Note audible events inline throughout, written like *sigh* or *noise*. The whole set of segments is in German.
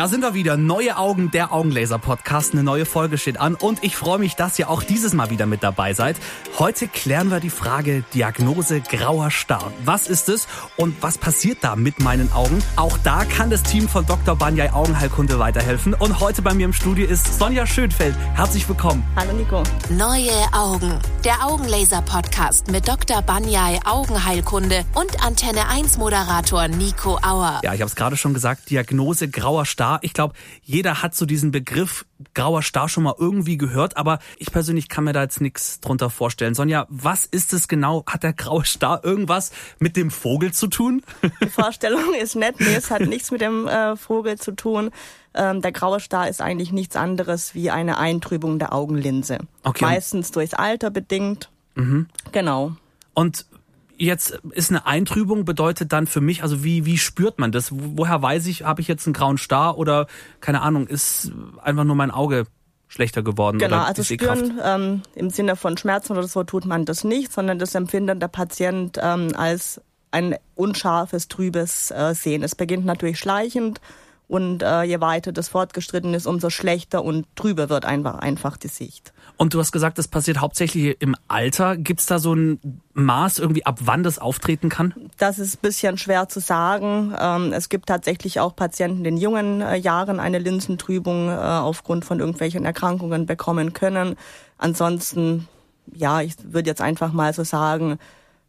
Da sind wir wieder. Neue Augen, der Augenlaser-Podcast. Eine neue Folge steht an und ich freue mich, dass ihr auch dieses Mal wieder mit dabei seid. Heute klären wir die Frage Diagnose grauer Star. Was ist es und was passiert da mit meinen Augen? Auch da kann das Team von Dr. Banyai Augenheilkunde weiterhelfen. Und heute bei mir im Studio ist Sonja Schönfeld. Herzlich willkommen. Hallo Nico. Neue Augen, der Augenlaser-Podcast mit Dr. Banyai Augenheilkunde und Antenne 1 Moderator Nico Auer. Ja, ich habe es gerade schon gesagt, Diagnose grauer Star. Ich glaube, jeder hat so diesen Begriff grauer Star schon mal irgendwie gehört, aber ich persönlich kann mir da jetzt nichts drunter vorstellen. Sonja, was ist es genau? Hat der graue Star irgendwas mit dem Vogel zu tun? Die Vorstellung ist nett. Nee, es hat nichts mit dem äh, Vogel zu tun. Ähm, der graue Star ist eigentlich nichts anderes wie eine Eintrübung der Augenlinse. Okay. Meistens durchs Alter bedingt. Mhm. Genau. Und jetzt ist eine Eintrübung, bedeutet dann für mich, also wie, wie spürt man das? Woher weiß ich, habe ich jetzt einen grauen Star oder keine Ahnung, ist einfach nur mein Auge schlechter geworden? Genau, also spüren ähm, im Sinne von Schmerzen oder so tut man das nicht, sondern das empfindet der Patient ähm, als ein unscharfes, trübes äh, Sehen. Es beginnt natürlich schleichend und äh, je weiter das fortgeschritten ist, umso schlechter und trüber wird einfach, einfach die Sicht. Und du hast gesagt, das passiert hauptsächlich im Alter. Gibt es da so ein Maß irgendwie, ab wann das auftreten kann? Das ist ein bisschen schwer zu sagen. Ähm, es gibt tatsächlich auch Patienten, die in jungen äh, Jahren eine Linsentrübung äh, aufgrund von irgendwelchen Erkrankungen bekommen können. Ansonsten, ja, ich würde jetzt einfach mal so sagen,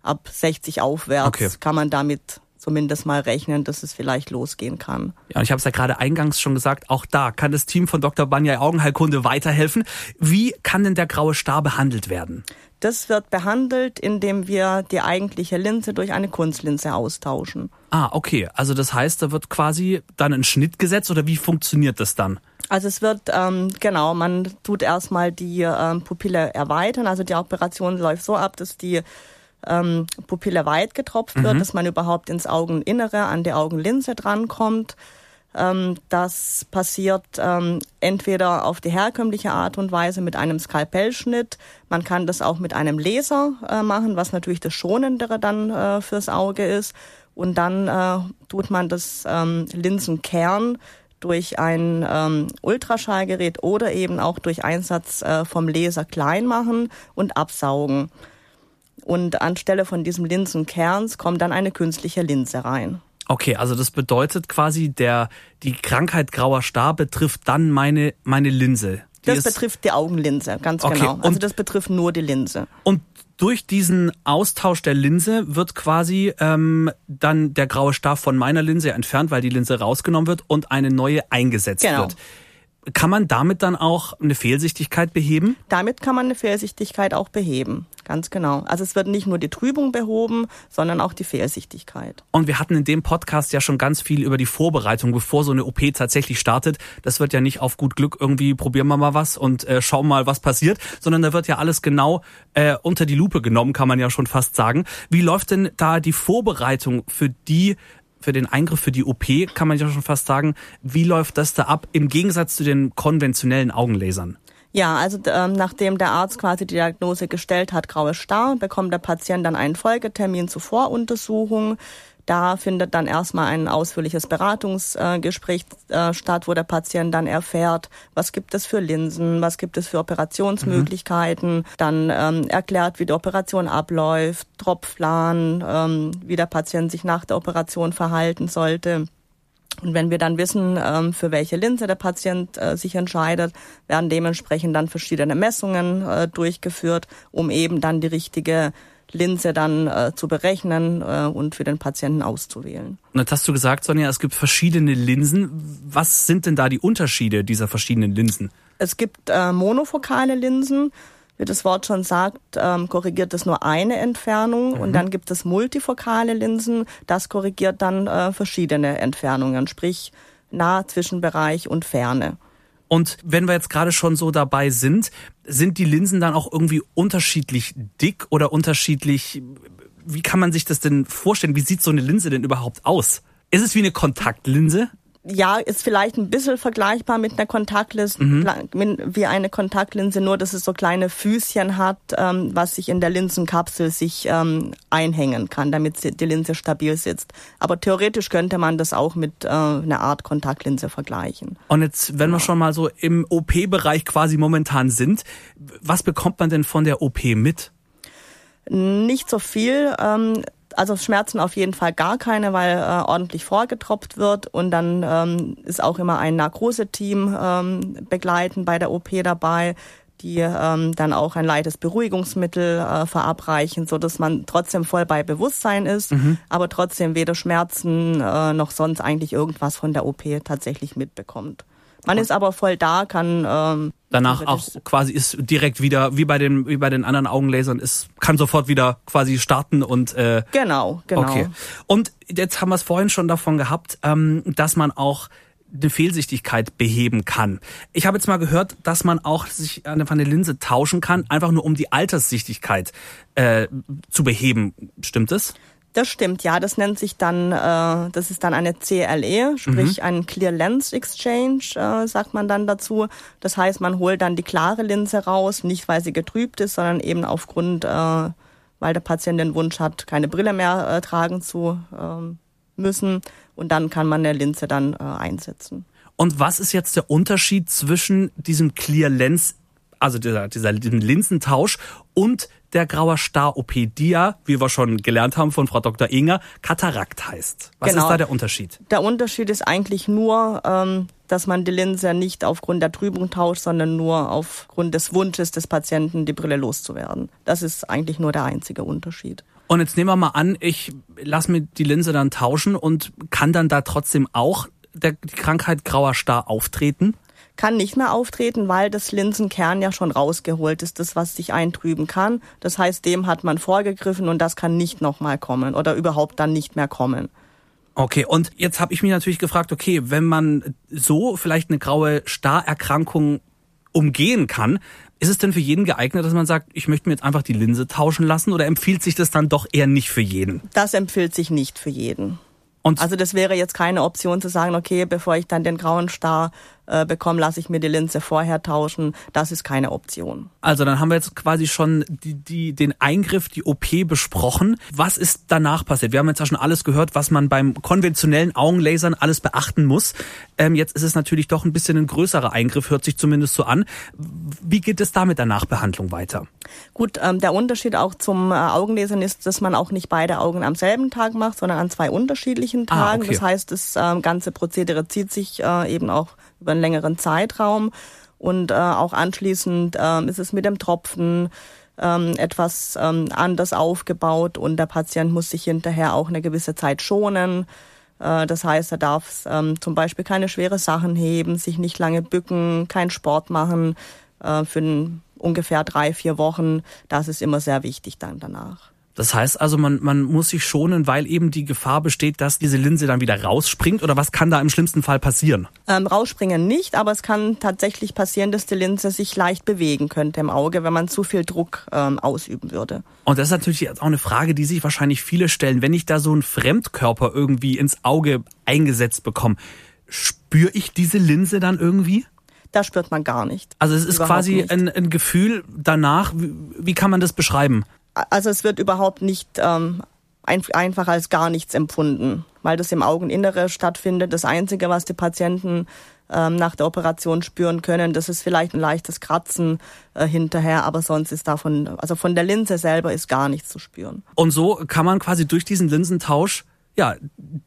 ab 60 aufwärts okay. kann man damit zumindest mal rechnen, dass es vielleicht losgehen kann. Ja, und ich habe es ja gerade eingangs schon gesagt, auch da kann das Team von Dr. Banyai Augenheilkunde weiterhelfen. Wie kann denn der graue Star behandelt werden? Das wird behandelt, indem wir die eigentliche Linse durch eine Kunstlinse austauschen. Ah, okay. Also das heißt, da wird quasi dann ein Schnitt gesetzt oder wie funktioniert das dann? Also es wird, ähm, genau, man tut erstmal die ähm, Pupille erweitern. Also die Operation läuft so ab, dass die ähm, Pupille weit getropft mhm. wird, dass man überhaupt ins Augeninnere, an die Augenlinse drankommt. Ähm, das passiert ähm, entweder auf die herkömmliche Art und Weise mit einem Skalpellschnitt. Man kann das auch mit einem Laser äh, machen, was natürlich das Schonendere dann äh, fürs Auge ist. Und dann äh, tut man das ähm, Linsenkern durch ein ähm, Ultraschallgerät oder eben auch durch Einsatz äh, vom Laser klein machen und absaugen. Und anstelle von diesem Linsenkerns kommt dann eine künstliche Linse rein. Okay, also das bedeutet quasi, der, die Krankheit grauer Star betrifft dann meine, meine Linse. Die das betrifft die Augenlinse, ganz okay. genau. Also das betrifft nur die Linse. Und durch diesen Austausch der Linse wird quasi ähm, dann der graue Star von meiner Linse entfernt, weil die Linse rausgenommen wird und eine neue eingesetzt genau. wird. Kann man damit dann auch eine Fehlsichtigkeit beheben? Damit kann man eine Fehlsichtigkeit auch beheben. Ganz genau. Also es wird nicht nur die Trübung behoben, sondern auch die Fehlsichtigkeit. Und wir hatten in dem Podcast ja schon ganz viel über die Vorbereitung, bevor so eine OP tatsächlich startet. Das wird ja nicht auf gut Glück irgendwie probieren wir mal was und äh, schauen mal, was passiert, sondern da wird ja alles genau äh, unter die Lupe genommen, kann man ja schon fast sagen. Wie läuft denn da die Vorbereitung für die für den Eingriff, für die OP, kann man ja schon fast sagen, wie läuft das da ab im Gegensatz zu den konventionellen Augenlasern? Ja, also ähm, nachdem der Arzt quasi die Diagnose gestellt hat, graues Star, bekommt der Patient dann einen Folgetermin zur Voruntersuchung. Da findet dann erstmal ein ausführliches Beratungsgespräch äh, statt, wo der Patient dann erfährt, was gibt es für Linsen, was gibt es für Operationsmöglichkeiten, mhm. dann ähm, erklärt, wie die Operation abläuft, Tropfplan, ähm, wie der Patient sich nach der Operation verhalten sollte. Und wenn wir dann wissen, ähm, für welche Linse der Patient äh, sich entscheidet, werden dementsprechend dann verschiedene Messungen äh, durchgeführt, um eben dann die richtige Linse dann äh, zu berechnen äh, und für den Patienten auszuwählen. Und jetzt hast du gesagt, Sonja, es gibt verschiedene Linsen. Was sind denn da die Unterschiede dieser verschiedenen Linsen? Es gibt äh, monofokale Linsen. Wie das Wort schon sagt, ähm, korrigiert das nur eine Entfernung. Mhm. Und dann gibt es multifokale Linsen. Das korrigiert dann äh, verschiedene Entfernungen, sprich Nah-, Zwischenbereich und Ferne. Und wenn wir jetzt gerade schon so dabei sind, sind die Linsen dann auch irgendwie unterschiedlich dick oder unterschiedlich, wie kann man sich das denn vorstellen? Wie sieht so eine Linse denn überhaupt aus? Ist es wie eine Kontaktlinse? Ja, ist vielleicht ein bisschen vergleichbar mit einer Kontaktlinse, mhm. wie eine Kontaktlinse, nur dass es so kleine Füßchen hat, ähm, was sich in der Linsenkapsel sich ähm, einhängen kann, damit die Linse stabil sitzt. Aber theoretisch könnte man das auch mit äh, einer Art Kontaktlinse vergleichen. Und jetzt, wenn wir schon mal so im OP-Bereich quasi momentan sind, was bekommt man denn von der OP mit? Nicht so viel. Ähm, also Schmerzen auf jeden Fall gar keine, weil äh, ordentlich vorgetropft wird und dann ähm, ist auch immer ein Narkoseteam ähm, begleiten bei der OP dabei, die ähm, dann auch ein leichtes Beruhigungsmittel äh, verabreichen, so dass man trotzdem voll bei Bewusstsein ist, mhm. aber trotzdem weder Schmerzen äh, noch sonst eigentlich irgendwas von der OP tatsächlich mitbekommt. Man ist aber voll da, kann ähm, danach auch quasi ist direkt wieder wie bei den wie bei den anderen Augenlasern ist kann sofort wieder quasi starten und äh, genau genau okay und jetzt haben wir es vorhin schon davon gehabt ähm, dass man auch eine Fehlsichtigkeit beheben kann. Ich habe jetzt mal gehört, dass man auch sich einfach eine Linse tauschen kann, einfach nur um die Alterssichtigkeit äh, zu beheben. Stimmt es? Das stimmt, ja. Das nennt sich dann, äh, das ist dann eine CLE, sprich mhm. ein Clear Lens Exchange, äh, sagt man dann dazu. Das heißt, man holt dann die klare Linse raus, nicht weil sie getrübt ist, sondern eben aufgrund, äh, weil der Patient den Wunsch hat, keine Brille mehr äh, tragen zu äh, müssen. Und dann kann man eine Linse dann äh, einsetzen. Und was ist jetzt der Unterschied zwischen diesem Clear Lens, also dieser, dieser Linsentausch und der Grauer Star-OP, die ja, wie wir schon gelernt haben von Frau Dr. Inger, Katarakt heißt. Was genau. ist da der Unterschied? Der Unterschied ist eigentlich nur, ähm, dass man die Linse nicht aufgrund der Trübung tauscht, sondern nur aufgrund des Wunsches des Patienten, die Brille loszuwerden. Das ist eigentlich nur der einzige Unterschied. Und jetzt nehmen wir mal an, ich lasse mir die Linse dann tauschen und kann dann da trotzdem auch der, die Krankheit grauer Star auftreten? Kann nicht mehr auftreten, weil das Linsenkern ja schon rausgeholt ist, das was sich eintrüben kann. Das heißt, dem hat man vorgegriffen und das kann nicht nochmal kommen oder überhaupt dann nicht mehr kommen. Okay, und jetzt habe ich mich natürlich gefragt, okay, wenn man so vielleicht eine graue Starerkrankung umgehen kann, ist es denn für jeden geeignet, dass man sagt, ich möchte mir jetzt einfach die Linse tauschen lassen oder empfiehlt sich das dann doch eher nicht für jeden? Das empfiehlt sich nicht für jeden. Und also das wäre jetzt keine Option zu sagen, okay, bevor ich dann den grauen Star äh, bekomme, lasse ich mir die Linse vorher tauschen. Das ist keine Option. Also dann haben wir jetzt quasi schon die, die, den Eingriff, die OP besprochen. Was ist danach passiert? Wir haben jetzt ja schon alles gehört, was man beim konventionellen Augenlasern alles beachten muss. Ähm, jetzt ist es natürlich doch ein bisschen ein größerer Eingriff, hört sich zumindest so an. Wie geht es da mit der Nachbehandlung weiter? Gut, ähm, der Unterschied auch zum äh, Augenlasern ist, dass man auch nicht beide Augen am selben Tag macht, sondern an zwei unterschiedlichen ah, Tagen. Ah, okay. Das heißt, das äh, ganze Prozedere zieht sich äh, eben auch über einen längeren Zeitraum. Und äh, auch anschließend äh, ist es mit dem Tropfen ähm, etwas ähm, anders aufgebaut und der Patient muss sich hinterher auch eine gewisse Zeit schonen. Äh, das heißt, er darf ähm, zum Beispiel keine schwere Sachen heben, sich nicht lange bücken, keinen Sport machen äh, für ungefähr drei, vier Wochen. Das ist immer sehr wichtig dann danach. Das heißt also, man, man muss sich schonen, weil eben die Gefahr besteht, dass diese Linse dann wieder rausspringt oder was kann da im schlimmsten Fall passieren? Ähm, rausspringen nicht, aber es kann tatsächlich passieren, dass die Linse sich leicht bewegen könnte im Auge, wenn man zu viel Druck ähm, ausüben würde. Und das ist natürlich auch eine Frage, die sich wahrscheinlich viele stellen. Wenn ich da so einen Fremdkörper irgendwie ins Auge eingesetzt bekomme, spüre ich diese Linse dann irgendwie? Da spürt man gar nicht. Also es ist quasi ein, ein, Gefühl danach. Wie, wie kann man das beschreiben? Also es wird überhaupt nicht ähm, ein, einfach als gar nichts empfunden, weil das im Augeninnere stattfindet. Das Einzige, was die Patienten ähm, nach der Operation spüren können, das ist vielleicht ein leichtes Kratzen äh, hinterher, aber sonst ist davon, also von der Linse selber ist gar nichts zu spüren. Und so kann man quasi durch diesen Linsentausch ja,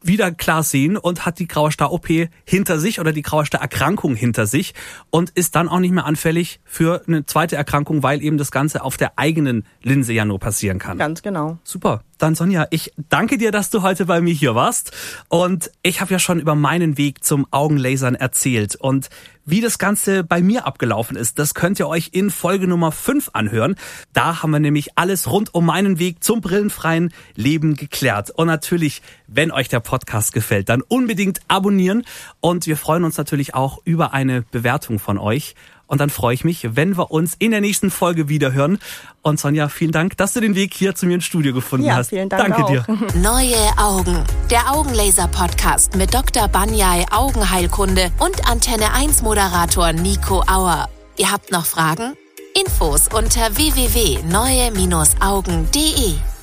wieder klar sehen und hat die Grauer Star-OP hinter sich oder die Grauer Star-Erkrankung hinter sich und ist dann auch nicht mehr anfällig für eine zweite Erkrankung, weil eben das Ganze auf der eigenen Linse ja nur passieren kann. Ganz genau. Super. Dann Sonja, ich danke dir, dass du heute bei mir hier warst. Und ich habe ja schon über meinen Weg zum Augenlasern erzählt. Und wie das Ganze bei mir abgelaufen ist, das könnt ihr euch in Folge Nummer 5 anhören. Da haben wir nämlich alles rund um meinen Weg zum brillenfreien Leben geklärt. Und natürlich, wenn euch der Podcast gefällt, dann unbedingt abonnieren. Und wir freuen uns natürlich auch über eine Bewertung von euch. Und dann freue ich mich, wenn wir uns in der nächsten Folge wieder hören. Und Sonja, vielen Dank, dass du den Weg hier zu mir ins Studio gefunden ja, hast. Vielen Dank Danke auch. dir. *laughs* Neue Augen. Der Augenlaser-Podcast mit Dr. Banyai Augenheilkunde und Antenne 1 Moderator Nico Auer. Ihr habt noch Fragen? Infos unter www.neue-augen.de